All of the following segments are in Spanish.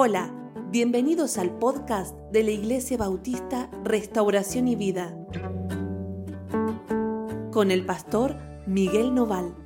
Hola, bienvenidos al podcast de la Iglesia Bautista Restauración y Vida con el pastor Miguel Noval.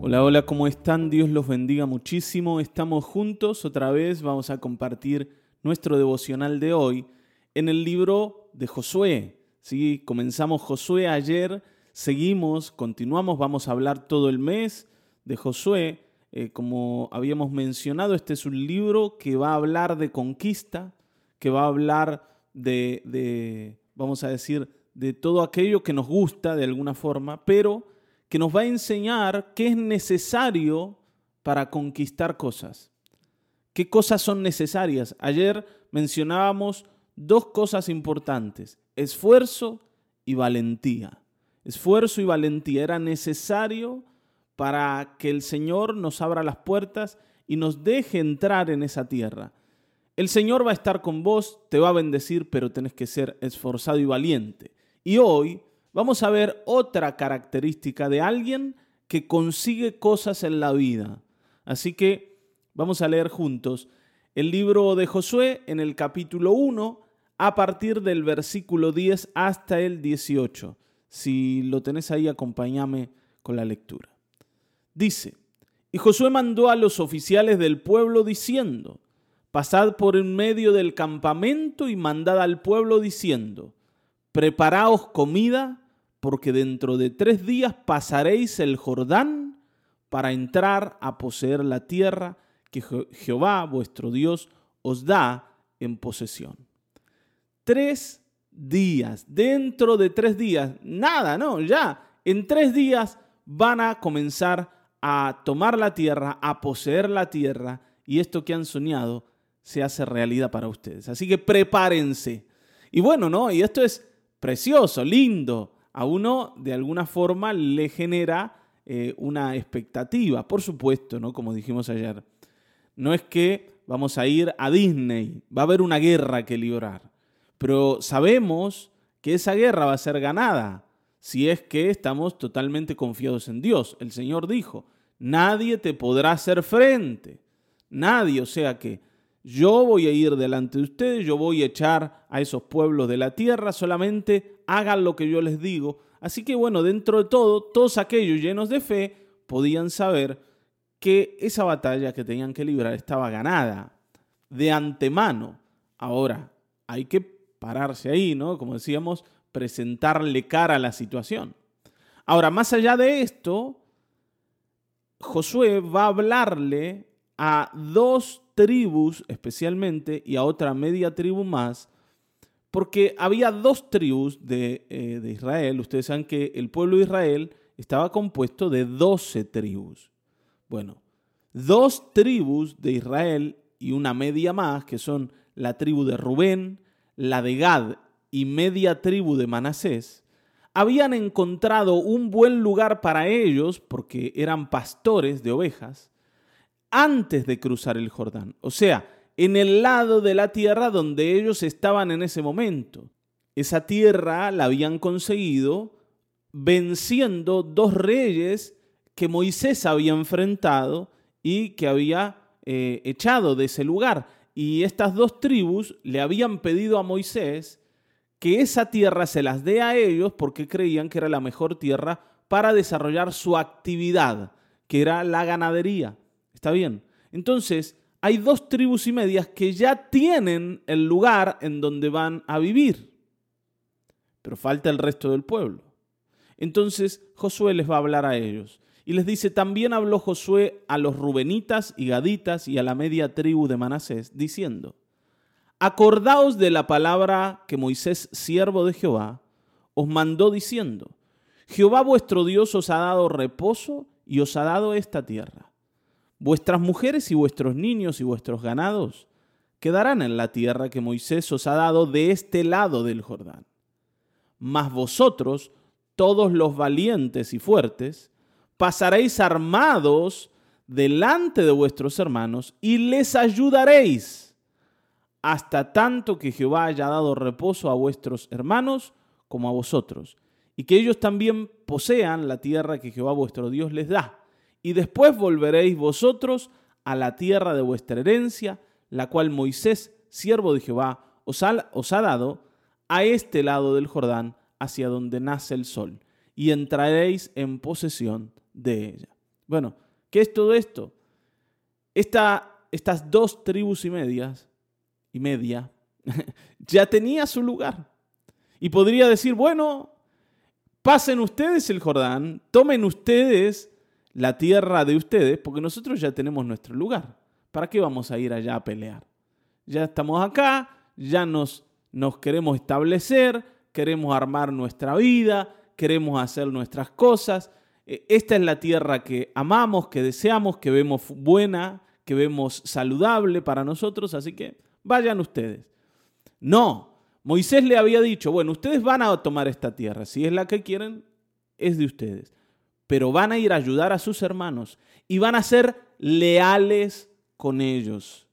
Hola, hola, ¿cómo están? Dios los bendiga muchísimo. Estamos juntos otra vez, vamos a compartir nuestro devocional de hoy en el libro de Josué. ¿sí? Comenzamos Josué ayer Seguimos, continuamos, vamos a hablar todo el mes de Josué. Eh, como habíamos mencionado, este es un libro que va a hablar de conquista, que va a hablar de, de, vamos a decir, de todo aquello que nos gusta de alguna forma, pero que nos va a enseñar qué es necesario para conquistar cosas. ¿Qué cosas son necesarias? Ayer mencionábamos dos cosas importantes, esfuerzo y valentía esfuerzo y valentía. Era necesario para que el Señor nos abra las puertas y nos deje entrar en esa tierra. El Señor va a estar con vos, te va a bendecir, pero tenés que ser esforzado y valiente. Y hoy vamos a ver otra característica de alguien que consigue cosas en la vida. Así que vamos a leer juntos el libro de Josué en el capítulo 1 a partir del versículo 10 hasta el 18. Si lo tenés ahí, acompáñame con la lectura. Dice, y Josué mandó a los oficiales del pueblo diciendo, pasad por en medio del campamento y mandad al pueblo diciendo, preparaos comida, porque dentro de tres días pasaréis el Jordán para entrar a poseer la tierra que Jehová vuestro Dios os da en posesión. Tres días, dentro de tres días, nada, no, ya, en tres días van a comenzar a tomar la tierra, a poseer la tierra, y esto que han soñado se hace realidad para ustedes. Así que prepárense. Y bueno, ¿no? Y esto es precioso, lindo. A uno de alguna forma le genera eh, una expectativa, por supuesto, ¿no? Como dijimos ayer. No es que vamos a ir a Disney, va a haber una guerra que librar. Pero sabemos que esa guerra va a ser ganada si es que estamos totalmente confiados en Dios. El Señor dijo, nadie te podrá hacer frente. Nadie, o sea que yo voy a ir delante de ustedes, yo voy a echar a esos pueblos de la tierra, solamente hagan lo que yo les digo. Así que bueno, dentro de todo, todos aquellos llenos de fe podían saber que esa batalla que tenían que librar estaba ganada de antemano. Ahora, hay que pararse ahí, ¿no? Como decíamos, presentarle cara a la situación. Ahora, más allá de esto, Josué va a hablarle a dos tribus especialmente y a otra media tribu más, porque había dos tribus de, eh, de, Israel. Ustedes saben que el pueblo de Israel estaba compuesto de doce tribus. Bueno, dos tribus de Israel y una media más, que son la tribu de Rubén, la de Gad y media tribu de Manasés, habían encontrado un buen lugar para ellos, porque eran pastores de ovejas, antes de cruzar el Jordán, o sea, en el lado de la tierra donde ellos estaban en ese momento. Esa tierra la habían conseguido venciendo dos reyes que Moisés había enfrentado y que había eh, echado de ese lugar y estas dos tribus le habían pedido a Moisés que esa tierra se las dé a ellos porque creían que era la mejor tierra para desarrollar su actividad, que era la ganadería. ¿Está bien? Entonces, hay dos tribus y medias que ya tienen el lugar en donde van a vivir, pero falta el resto del pueblo. Entonces, Josué les va a hablar a ellos y les dice, también habló Josué a los rubenitas y gaditas y a la media tribu de Manasés, diciendo, acordaos de la palabra que Moisés, siervo de Jehová, os mandó diciendo, Jehová vuestro Dios os ha dado reposo y os ha dado esta tierra. Vuestras mujeres y vuestros niños y vuestros ganados quedarán en la tierra que Moisés os ha dado de este lado del Jordán. Mas vosotros, todos los valientes y fuertes, pasaréis armados delante de vuestros hermanos y les ayudaréis hasta tanto que Jehová haya dado reposo a vuestros hermanos como a vosotros, y que ellos también posean la tierra que Jehová vuestro Dios les da, y después volveréis vosotros a la tierra de vuestra herencia, la cual Moisés, siervo de Jehová, os ha, dado a este lado del Jordán, hacia donde nace el sol, y entraréis en posesión de ella. Bueno, ¿qué es todo esto? estas dos tribus y medias, y media, ya tenía su lugar. Y podría decir, bueno, pasen ustedes el Jordán, tomen ustedes la tierra de ustedes, porque nosotros ya tenemos nuestro lugar. ¿Para qué vamos a ir allá a pelear? Ya estamos acá, ya nos, nos queremos establecer, queremos armar nuestra vida, queremos hacer nuestras cosas. E, esta es la tierra que amamos, que deseamos, que vemos buena, que vemos saludable para nosotros, así que vayan ustedes. No, Moisés le había dicho, bueno, ustedes van a tomar esta tierra, si es la que quieren, es de ustedes. Pero van a ir a ayudar a sus hermanos y van a ser leales con ellos.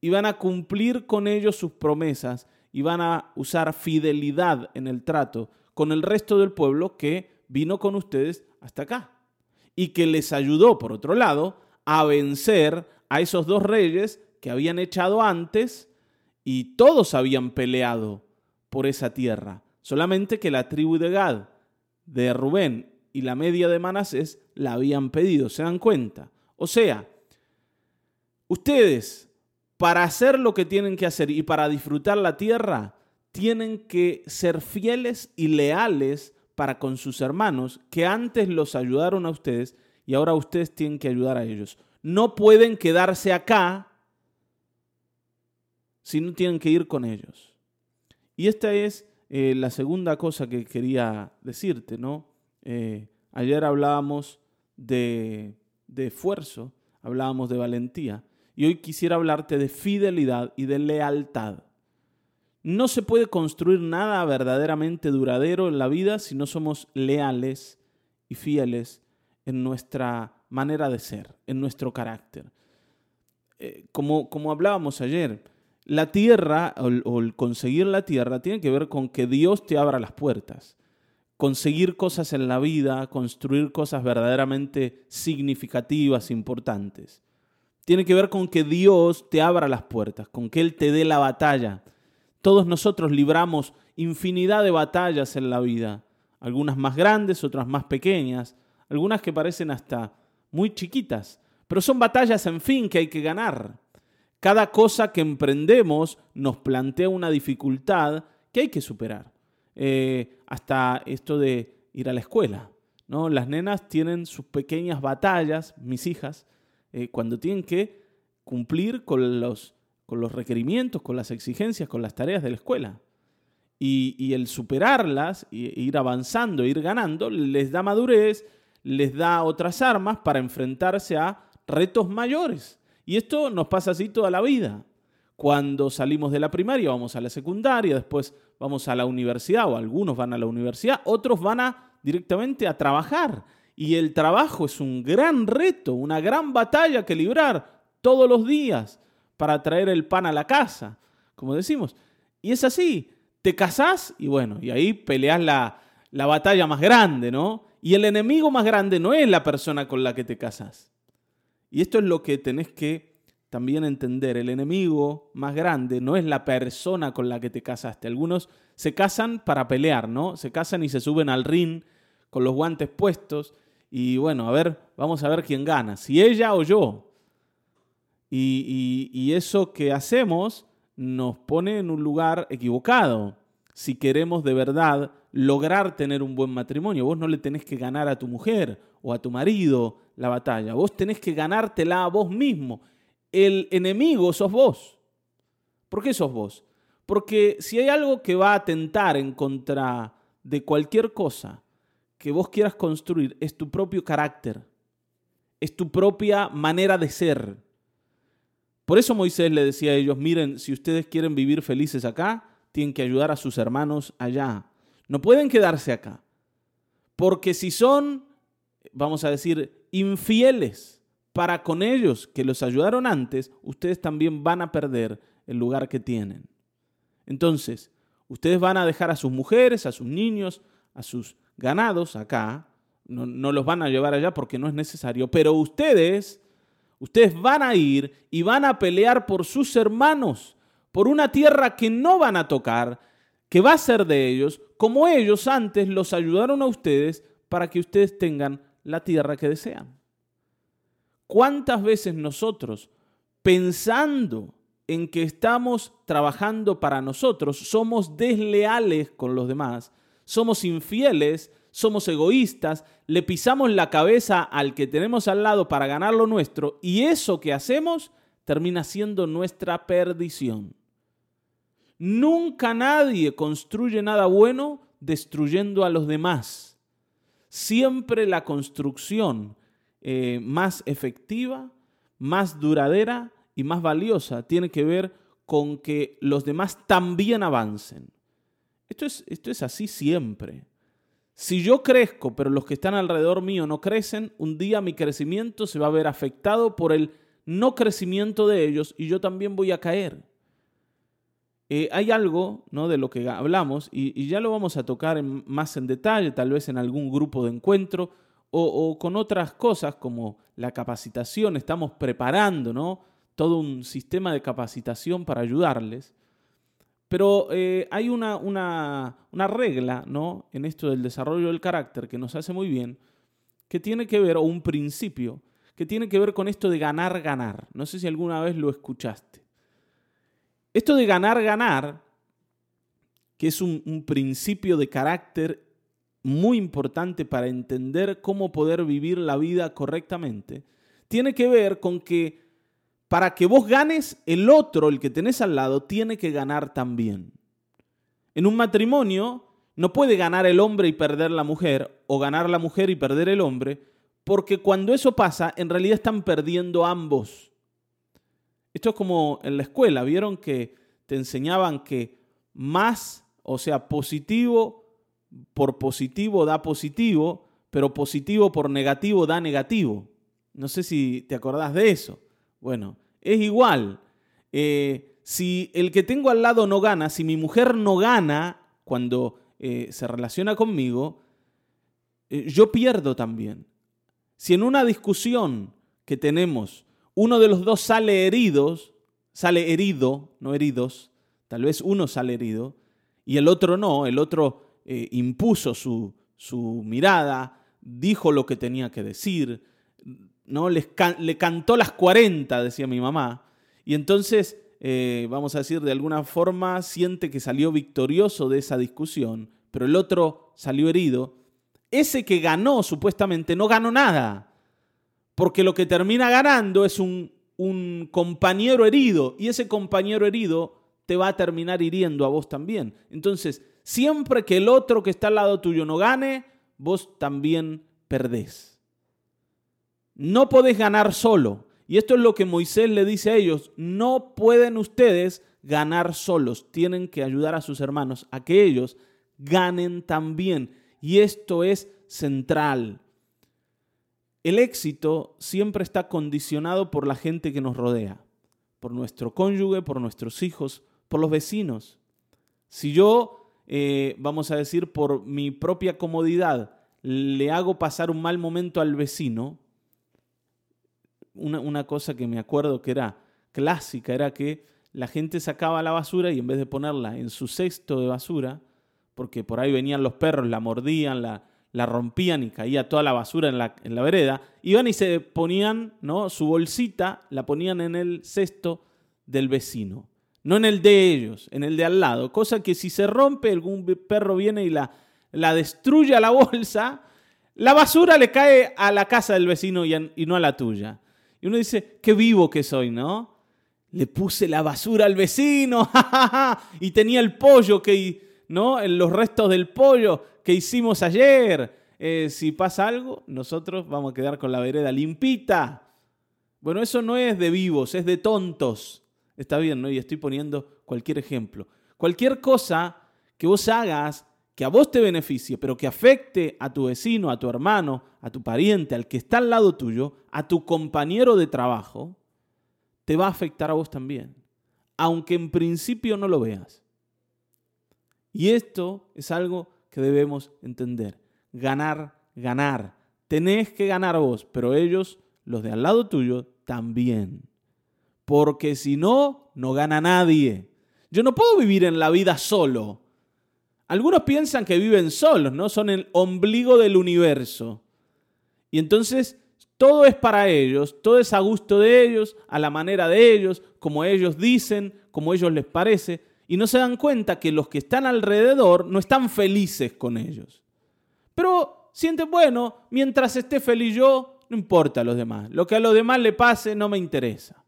Y van a cumplir con ellos sus promesas y van a usar fidelidad en el trato con el resto del pueblo que vino con ustedes hasta acá. Y que les ayudó, por otro lado, a vencer a esos dos reyes que habían echado antes y todos habían peleado por esa tierra. Solamente que la tribu de Gad, de Rubén y la media de Manasés la habían pedido, ¿se dan cuenta? O sea, ustedes, para hacer lo que tienen que hacer y para disfrutar la tierra, tienen que ser fieles y leales para con sus hermanos que antes los ayudaron a ustedes y ahora ustedes tienen que ayudar a ellos. No pueden quedarse acá si no tienen que ir con ellos. Y esta es eh, la segunda cosa que quería decirte, ¿no? Eh, ayer hablábamos de, de esfuerzo, hablábamos de valentía, y hoy quisiera hablarte de fidelidad y de lealtad. No se puede construir nada verdaderamente duradero en la vida si no somos leales y fieles en nuestra manera de ser, en nuestro carácter. Eh, como, como hablábamos ayer, la tierra o el conseguir la tierra tiene que ver con que Dios te abra las puertas conseguir cosas en la vida, construir cosas verdaderamente significativas, importantes. Tiene que ver con que Dios te abra las puertas, con que Él te dé la batalla. Todos nosotros libramos infinidad de batallas en la vida, algunas más grandes, otras más pequeñas, algunas que parecen hasta muy chiquitas, pero son batallas, en fin, que hay que ganar. Cada cosa que emprendemos nos plantea una dificultad que hay que superar. Eh, hasta esto de ir a la escuela. ¿no? Las nenas tienen sus pequeñas batallas, mis hijas, eh, cuando tienen que cumplir con los, con los requerimientos, con las exigencias, con las tareas de la escuela. Y, el superarlas, e ir avanzando, ir ganando, les da madurez, les da otras armas para enfrentarse a retos mayores. Y esto nos pasa así toda la vida. Cuando salimos de la primaria vamos a la secundaria, después vamos a la universidad o algunos van a la universidad, otros van a directamente a trabajar. Y el trabajo es un gran reto, una gran batalla que librar todos los días para traer el pan a la casa, como decimos. Y es así, te casás y bueno, y ahí peleas la, la batalla más grande, ¿no? Y el enemigo más grande no es la persona con la que te casás. Y esto es lo que tenés que también entender, el enemigo más grande no es la persona con la que te casaste. Algunos se casan para pelear, ¿no? Se casan y se suben al ring con los guantes puestos y bueno, a ver, vamos a ver quién gana, si ella o yo. Y, y eso que hacemos nos pone en un lugar equivocado. Si queremos de verdad lograr tener un buen matrimonio, vos no le tenés que ganar a tu mujer o a tu marido la batalla, vos tenés que ganártela a vos mismo el enemigo sos vos. ¿Por qué sos vos? Porque si hay algo que va a atentar en contra de cualquier cosa que vos quieras construir, es tu propio carácter, es tu propia manera de ser. Por eso Moisés le decía a ellos, miren, si ustedes quieren vivir felices acá, tienen que ayudar a sus hermanos allá. No pueden quedarse acá. Porque si son, vamos a decir, infieles, para con ellos que los ayudaron antes, ustedes también van a perder el lugar que tienen. Entonces, ustedes van a dejar a sus mujeres, a sus niños, a sus ganados acá, no, no los van a llevar allá porque no es necesario, pero ustedes, ustedes van a ir y van a pelear por sus hermanos, por una tierra que no van a tocar, que va a ser de ellos, como ellos antes los ayudaron a ustedes para que ustedes tengan la tierra que desean. ¿Cuántas veces nosotros, pensando en que estamos trabajando para nosotros, somos desleales con los demás, somos infieles, somos egoístas, le pisamos la cabeza al que tenemos al lado para ganar lo nuestro y eso que hacemos termina siendo nuestra perdición. Nunca nadie construye nada bueno destruyendo a los demás. Siempre la construcción eh, más efectiva, más duradera y más valiosa tiene que ver con que los demás también avancen. Esto es, esto es así siempre. Si yo crezco, pero los que están alrededor mío no crecen, un día mi crecimiento se va a ver afectado por el no crecimiento de ellos y yo también voy a caer. Eh, hay algo ¿no? de lo que hablamos y, ya lo vamos a tocar más en detalle, tal vez en algún grupo de encuentro o, con otras cosas como la capacitación. Estamos preparando todo un sistema de capacitación para ayudarles. Pero eh, hay una, regla ¿no? en esto del desarrollo del carácter que nos hace muy bien, que tiene que ver, o un principio, que tiene que ver con esto de ganar, ganar. No sé si alguna vez lo escuchaste. Esto de ganar, ganar, que es un, principio de carácter muy importante para entender cómo poder vivir la vida correctamente, tiene que ver con que para que vos ganes, el otro, el que tenés al lado, tiene que ganar también. En un matrimonio no puede ganar el hombre y perder la mujer, o ganar la mujer y perder el hombre, porque cuando eso pasa, en realidad están perdiendo ambos. Esto es como en la escuela, vieron que te enseñaban que más, o sea, positivo por positivo da positivo, pero positivo por negativo da negativo. No sé si te acordás de eso. Bueno, es igual. Eh, si el que tengo al lado no gana, si mi mujer no gana cuando eh, se relaciona conmigo, eh, yo pierdo también. Si en una discusión que tenemos uno de los dos sale heridos, sale herido, no heridos, tal vez uno sale herido, y el otro no, el otro eh, impuso su, su, mirada, dijo lo que tenía que decir, ¿no? le cantó las 40, decía mi mamá, y entonces, eh, vamos a decir, de alguna forma siente que salió victorioso de esa discusión, pero el otro salió herido, ese que ganó supuestamente no ganó nada porque lo que termina ganando es un, compañero herido y ese compañero herido te va a terminar hiriendo a vos también. Entonces, siempre que el otro que está al lado tuyo no gane, vos también perdés. No podés ganar solo. Y esto es lo que Moisés le dice a ellos. No pueden ustedes ganar solos. Tienen que ayudar a sus hermanos a que ellos ganen también. Y esto es central. El éxito siempre está condicionado por la gente que nos rodea, por nuestro cónyuge, por nuestros hijos, por los vecinos. Si yo, eh, vamos a decir, por mi propia comodidad, le hago pasar un mal momento al vecino, una, una cosa que me acuerdo que era clásica era que la gente sacaba la basura y en vez de ponerla en su cesto de basura, porque por ahí venían los perros, la mordían, la, la rompían y caía toda la basura en la, en la vereda, iban y se ponían, ¿no? Su bolsita la ponían en el cesto del vecino, no en el de ellos, en el de al lado, cosa que si se rompe, algún perro viene y la, la destruye a la bolsa, la basura le cae a la casa del vecino y, y no a la tuya. Y uno dice, qué vivo que soy, ¿no? Le puse la basura al vecino y tenía el pollo que ¿no? Los restos del pollo que hicimos ayer. Eh, si pasa algo, nosotros vamos a quedar con la vereda limpita. Bueno, eso no es de vivos, es de tontos. Está bien, ¿no? Y estoy poniendo cualquier ejemplo. Cualquier cosa que vos hagas que a vos te beneficie, pero que afecte a tu vecino, a tu hermano, a tu pariente, al que está al lado tuyo, a tu compañero de trabajo, te va a afectar a vos también, aunque en principio no lo veas. Y esto es algo que debemos entender. Ganar, ganar. tenés que ganar vos, pero ellos, los de al lado tuyo, también. Porque si no, no gana nadie. Yo no puedo vivir en la vida solo. Algunos piensan que viven solos, ¿no? Son el ombligo del universo. Y entonces todo es para ellos, todo es a gusto de ellos, a la manera de ellos, como ellos dicen, como ellos les parece, y no se dan cuenta que los que están alrededor no están felices con ellos. Pero sienten, bueno, mientras esté feliz yo, no importa a los demás. Lo que a los demás le pase no me interesa.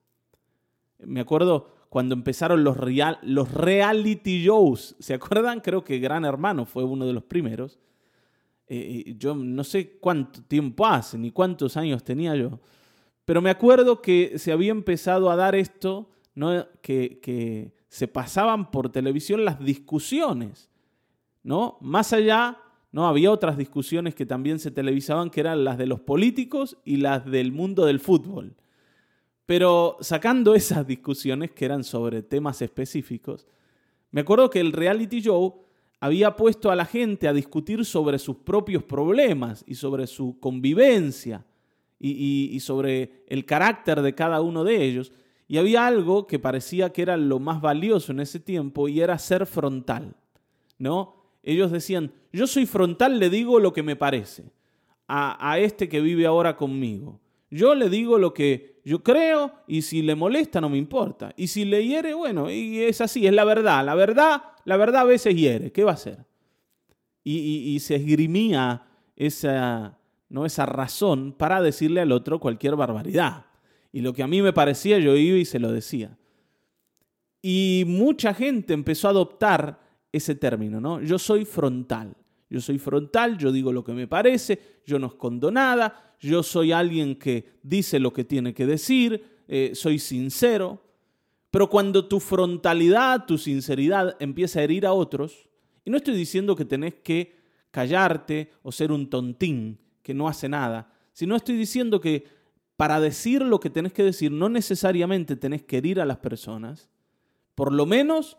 Me acuerdo cuando empezaron los, los reality shows. ¿Se acuerdan? Creo que Gran Hermano fue uno de los primeros. Eh, eh, yo no sé cuánto tiempo hace, ni cuántos años tenía yo. Pero me acuerdo que se había empezado a dar esto, ¿no? que, que se pasaban por televisión las discusiones. ¿no? Más allá, ¿no? había otras discusiones que también se televisaban, que eran las de los políticos y las del mundo del fútbol. Pero sacando esas discusiones que eran sobre temas específicos, me acuerdo que el reality show había puesto a la gente a discutir sobre sus propios problemas y sobre su convivencia y, sobre el carácter de cada uno de ellos. Y había algo que parecía que era lo más valioso en ese tiempo y era ser frontal. ¿no? Ellos decían, yo soy frontal, le digo lo que me parece a, a este que vive ahora conmigo. Yo le digo lo que yo creo y si le molesta no me importa. Y si le hiere, bueno, y es así, es la verdad. La verdad, la verdad a veces hiere. ¿Qué va a hacer? Y, se esgrimía esa, ¿no? esa razón para decirle al otro cualquier barbaridad. Y lo que a mí me parecía, yo iba y se lo decía. Y mucha gente empezó a adoptar ese término, ¿no? Yo soy frontal. Yo soy frontal, yo digo lo que me parece, yo no escondo nada, yo soy alguien que dice lo que tiene que decir, eh, soy sincero. Pero cuando tu frontalidad, tu sinceridad empieza a herir a otros, y no estoy diciendo que tenés que callarte o ser un tontín que no hace nada, sino estoy diciendo que para decir lo que tenés que decir no necesariamente tenés que herir a las personas, por lo menos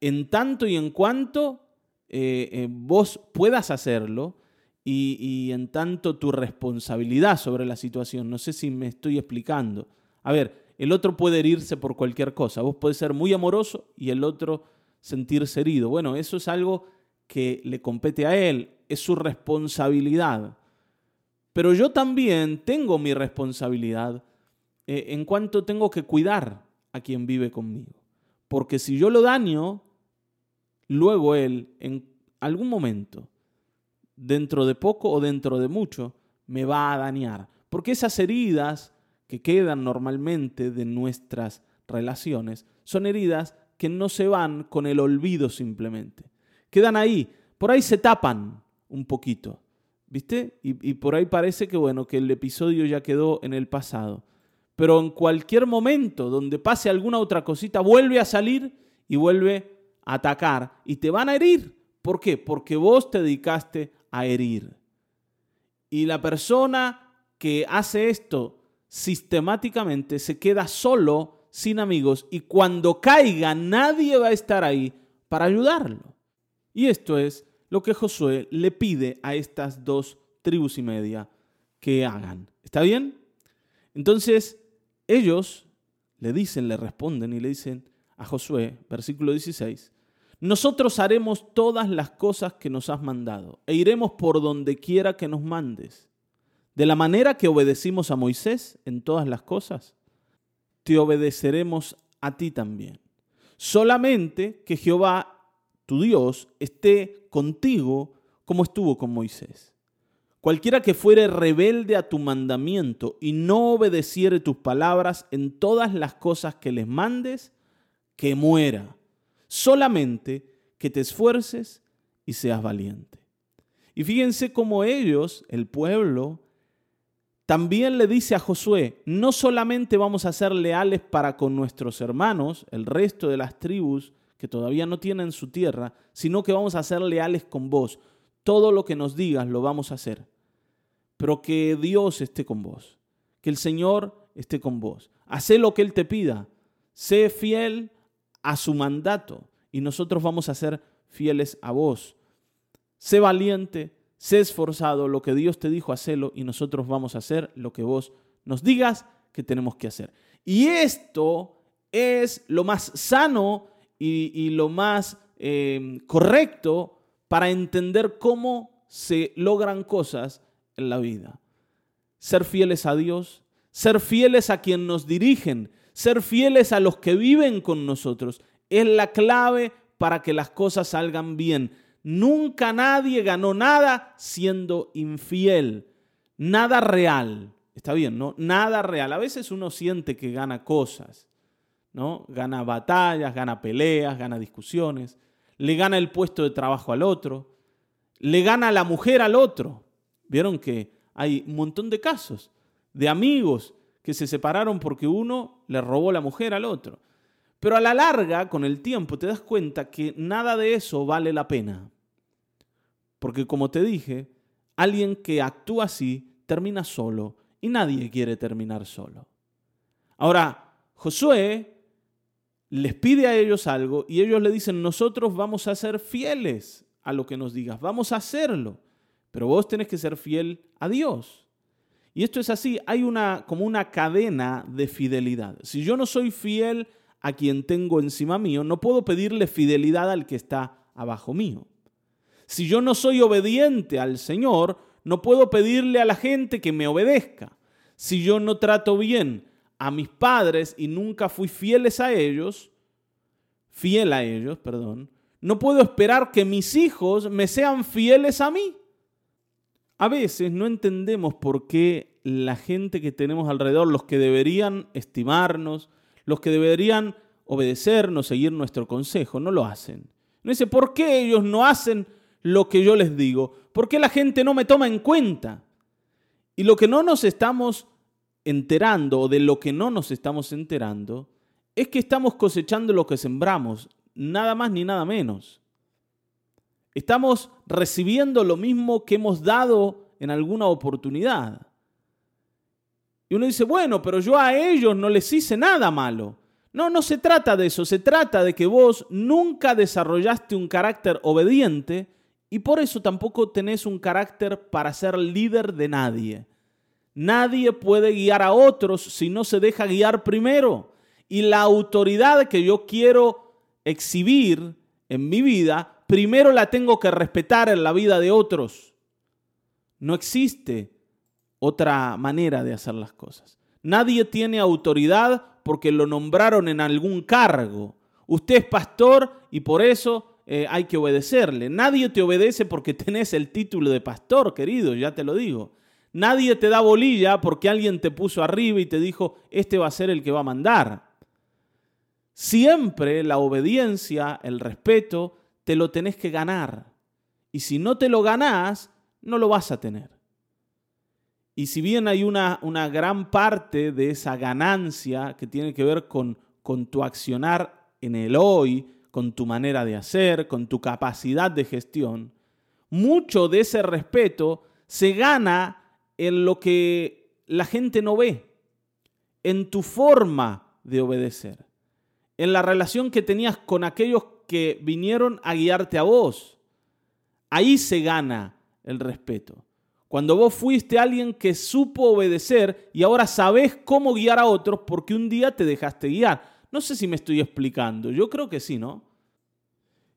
en tanto y en cuanto eh, eh, vos puedas hacerlo y, en tanto tu responsabilidad sobre la situación. No sé si me estoy explicando. A ver, el otro puede herirse por cualquier cosa. Vos podés ser muy amoroso y el otro sentirse herido. Bueno, eso es algo que le compete a él, es su responsabilidad. Pero yo también tengo mi responsabilidad eh, en cuanto tengo que cuidar a quien vive conmigo. Porque si yo lo daño, luego Él, en algún momento, dentro de poco o dentro de mucho, me va a dañar. Porque esas heridas que quedan normalmente de nuestras relaciones son heridas que no se van con el olvido simplemente. Quedan ahí, por ahí se tapan un poquito, ¿viste? Y, por ahí parece que, bueno, que el episodio ya quedó en el pasado. Pero en cualquier momento donde pase alguna otra cosita, vuelve a salir y vuelve atacar y te van a herir. ¿Por qué? Porque vos te dedicaste a herir. Y la persona que hace esto sistemáticamente se queda solo, sin amigos, y cuando caiga nadie va a estar ahí para ayudarlo. Y esto es lo que Josué le pide a estas dos tribus y media que hagan. ¿Está bien? Entonces, ellos le dicen, le responden y le dicen a Josué, versículo 16, nosotros haremos todas las cosas que nos has mandado e iremos por donde quiera que nos mandes. De la manera que obedecimos a Moisés en todas las cosas, te obedeceremos a ti también. Solamente que Jehová, tu Dios, esté contigo como estuvo con Moisés. Cualquiera que fuere rebelde a tu mandamiento y no obedeciere tus palabras en todas las cosas que les mandes, que muera solamente que te esfuerces y seas valiente. Y fíjense cómo ellos, el pueblo, también le dice a Josué, no solamente vamos a ser leales para con nuestros hermanos, el resto de las tribus que todavía no tienen su tierra, sino que vamos a ser leales con vos. Todo lo que nos digas lo vamos a hacer. Pero que Dios esté con vos, que el Señor esté con vos. Hacé lo que Él te pida. Sé fiel a su mandato y nosotros vamos a ser fieles a vos. Sé valiente, sé esforzado, lo que Dios te dijo, hacelo y nosotros vamos a hacer lo que vos nos digas que tenemos que hacer. Y esto es lo más sano y, lo más eh, correcto para entender cómo se logran cosas en la vida. Ser fieles a Dios, ser fieles a quien nos dirigen, ser fieles a los que viven con nosotros, es la clave para que las cosas salgan bien. Nunca nadie ganó nada siendo infiel, nada real. Está bien, ¿no? Nada real. A veces uno siente que gana cosas, ¿no? Gana batallas, gana peleas, gana discusiones, le gana el puesto de trabajo al otro, le gana la mujer al otro. Vieron que hay un montón de casos de amigos que se separaron porque uno le robó la mujer al otro. Pero a la larga, con el tiempo, te das cuenta que nada de eso vale la pena. Porque como te dije, alguien que actúa así termina solo y nadie quiere terminar solo. Ahora, Josué les pide a ellos algo y ellos le dicen, nosotros vamos a ser fieles a lo que nos digas, vamos a hacerlo, pero vos tenés que ser fiel a Dios. Y esto es así, hay una como una cadena de fidelidad. Si yo no soy fiel a quien tengo encima mío, no puedo pedirle fidelidad al que está abajo mío. Si yo no soy obediente al Señor, no puedo pedirle a la gente que me obedezca. Si yo no trato bien a mis padres y nunca fui fieles a ellos, fiel a ellos, perdón, no puedo esperar que mis hijos me sean fieles a mí. A veces no entendemos por qué la gente que tenemos alrededor, los que deberían estimarnos, los que deberían obedecernos, seguir nuestro consejo, no lo hacen. No dice, ¿por qué ellos no hacen lo que yo les digo? ¿Por qué la gente no me toma en cuenta? Y lo que no nos estamos enterando, o de lo que no nos estamos enterando, es que estamos cosechando lo que sembramos, nada más ni nada menos. Estamos recibiendo lo mismo que hemos dado en alguna oportunidad. Y uno dice, bueno, pero yo a ellos no les hice nada malo. No, no se trata de eso, se trata de que vos nunca desarrollaste un carácter obediente y por eso tampoco tenés un carácter para ser líder de nadie. Nadie puede guiar a otros si no se deja guiar primero. Y la autoridad que yo quiero exhibir en mi vida, primero la tengo que respetar en la vida de otros. No existe otra manera de hacer las cosas. Nadie tiene autoridad porque lo nombraron en algún cargo. Usted es pastor y por eso eh, hay que obedecerle. Nadie te obedece porque tenés el título de pastor, querido, ya te lo digo. Nadie te da bolilla porque alguien te puso arriba y te dijo, este va a ser el que va a mandar. Siempre la obediencia, el respeto, te lo tenés que ganar. Y si no te lo ganás, no lo vas a tener. Y si bien hay una, una gran parte de esa ganancia que tiene que ver con, con tu accionar en el hoy, con tu manera de hacer, con tu capacidad de gestión, mucho de ese respeto se gana en lo que la gente no ve, en tu forma de obedecer, en la relación que tenías con aquellos que vinieron a guiarte a vos. Ahí se gana el respeto. Cuando vos fuiste alguien que supo obedecer y ahora sabes cómo guiar a otros porque un día te dejaste guiar. No sé si me estoy explicando, yo creo que sí, ¿no?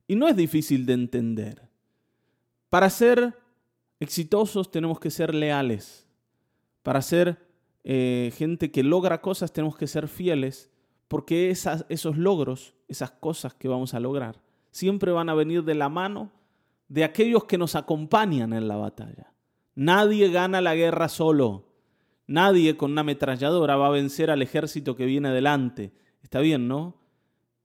Y no es difícil de entender. Para ser exitosos tenemos que ser leales. Para ser eh, gente que logra cosas tenemos que ser fieles, porque esos logros, esas cosas que vamos a lograr, siempre van a venir de la mano de aquellos que nos acompañan en la batalla. Nadie gana la guerra solo. Nadie con una ametralladora va a vencer al ejército que viene delante. Está bien, ¿no?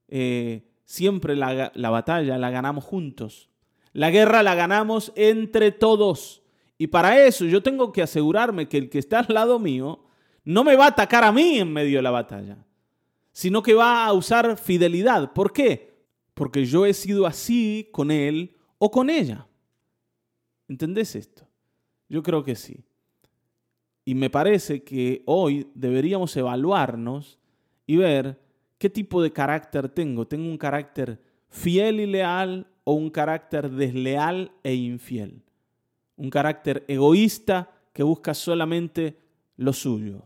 Eh, siempre la batalla la ganamos juntos. La guerra la ganamos entre todos. Y para eso yo tengo que asegurarme que el que está al lado mío no me va a atacar a mí en medio de la batalla, sino que va a usar fidelidad. ¿Por qué? Porque yo he sido así con él o con ella. ¿Entendés esto? Yo creo que sí. Y me parece que hoy deberíamos evaluarnos y ver qué tipo de carácter tengo. ¿Tengo un carácter fiel y leal o un carácter desleal e infiel? un carácter egoísta que busca solamente lo suyo.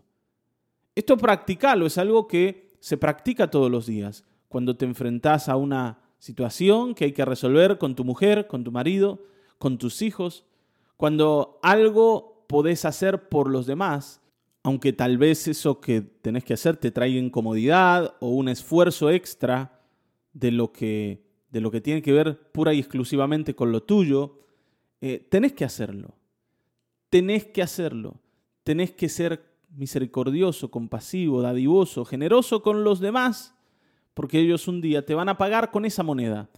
Esto practicalo es algo que se practica todos los días. Cuando te enfrentas a una situación que hay que resolver con tu mujer, con tu marido, con tus hijos, cuando algo podés hacer por los demás, aunque tal vez eso que tenés que hacer te traiga incomodidad o un esfuerzo extra de lo que, de lo que tiene que ver pura y exclusivamente con lo tuyo, eh, tenés que hacerlo. Tenés que hacerlo. Tenés que ser misericordioso, compasivo, dadivoso, generoso con los demás, porque ellos un día te van a pagar con esa moneda.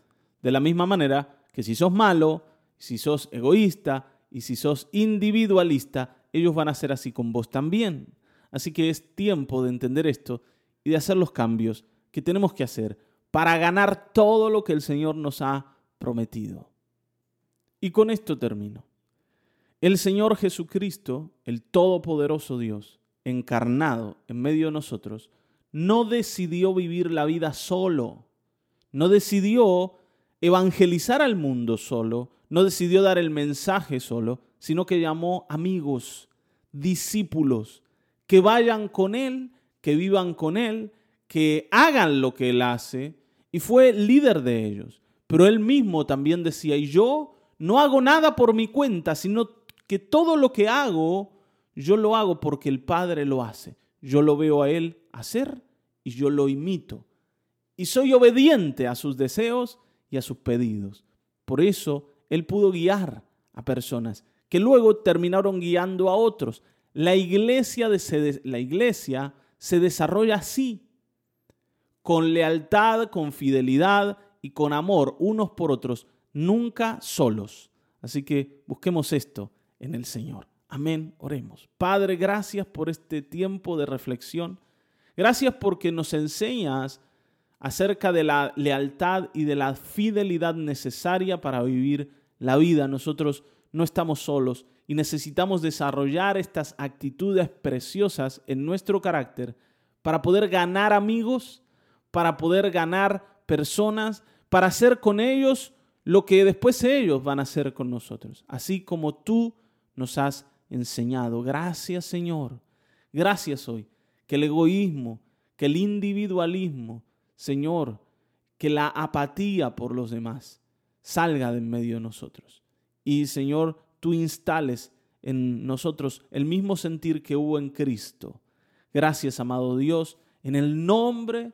De la misma manera que si sos malo, si sos egoísta y si sos individualista, ellos van a ser así con vos también. Así que es tiempo de entender esto y de hacer los cambios que tenemos que hacer para ganar todo lo que el Señor nos ha prometido. Y con esto termino. El Señor Jesucristo, el Todopoderoso Dios, encarnado en medio de nosotros, no decidió vivir la vida solo, no decidió evangelizar al mundo solo, no decidió dar el mensaje solo, sino que llamó amigos, discípulos, que vayan con Él, que vivan con Él, que hagan lo que Él hace, y fue líder de ellos. Pero Él mismo también decía, y yo no hago nada por mi cuenta, sino que todo lo que hago yo lo hago porque el Padre lo hace. Yo lo veo a Él hacer y yo lo imito. Y soy obediente a sus deseos y a sus pedidos. Por eso Él pudo guiar a personas que luego terminaron guiando a otros. La iglesia, de, la iglesia se desarrolla así, con lealtad, con fidelidad y con amor unos por otros, nunca solos. Así que busquemos esto en el Señor. Amén, oremos. Padre, gracias por este tiempo de reflexión. Gracias porque nos enseñas acerca de la lealtad y de la fidelidad necesaria para vivir la vida. Nosotros no estamos solos y necesitamos desarrollar estas actitudes preciosas en nuestro carácter para poder ganar amigos, para poder ganar personas, para hacer con ellos lo que después ellos van a hacer con nosotros, así como tú nos has enseñado. Gracias Señor. Gracias hoy. Que el egoísmo, que el individualismo, Señor, que la apatía por los demás salga de en medio de nosotros. Y Señor, tú instales en nosotros el mismo sentir que hubo en Cristo. Gracias, amado Dios, en el nombre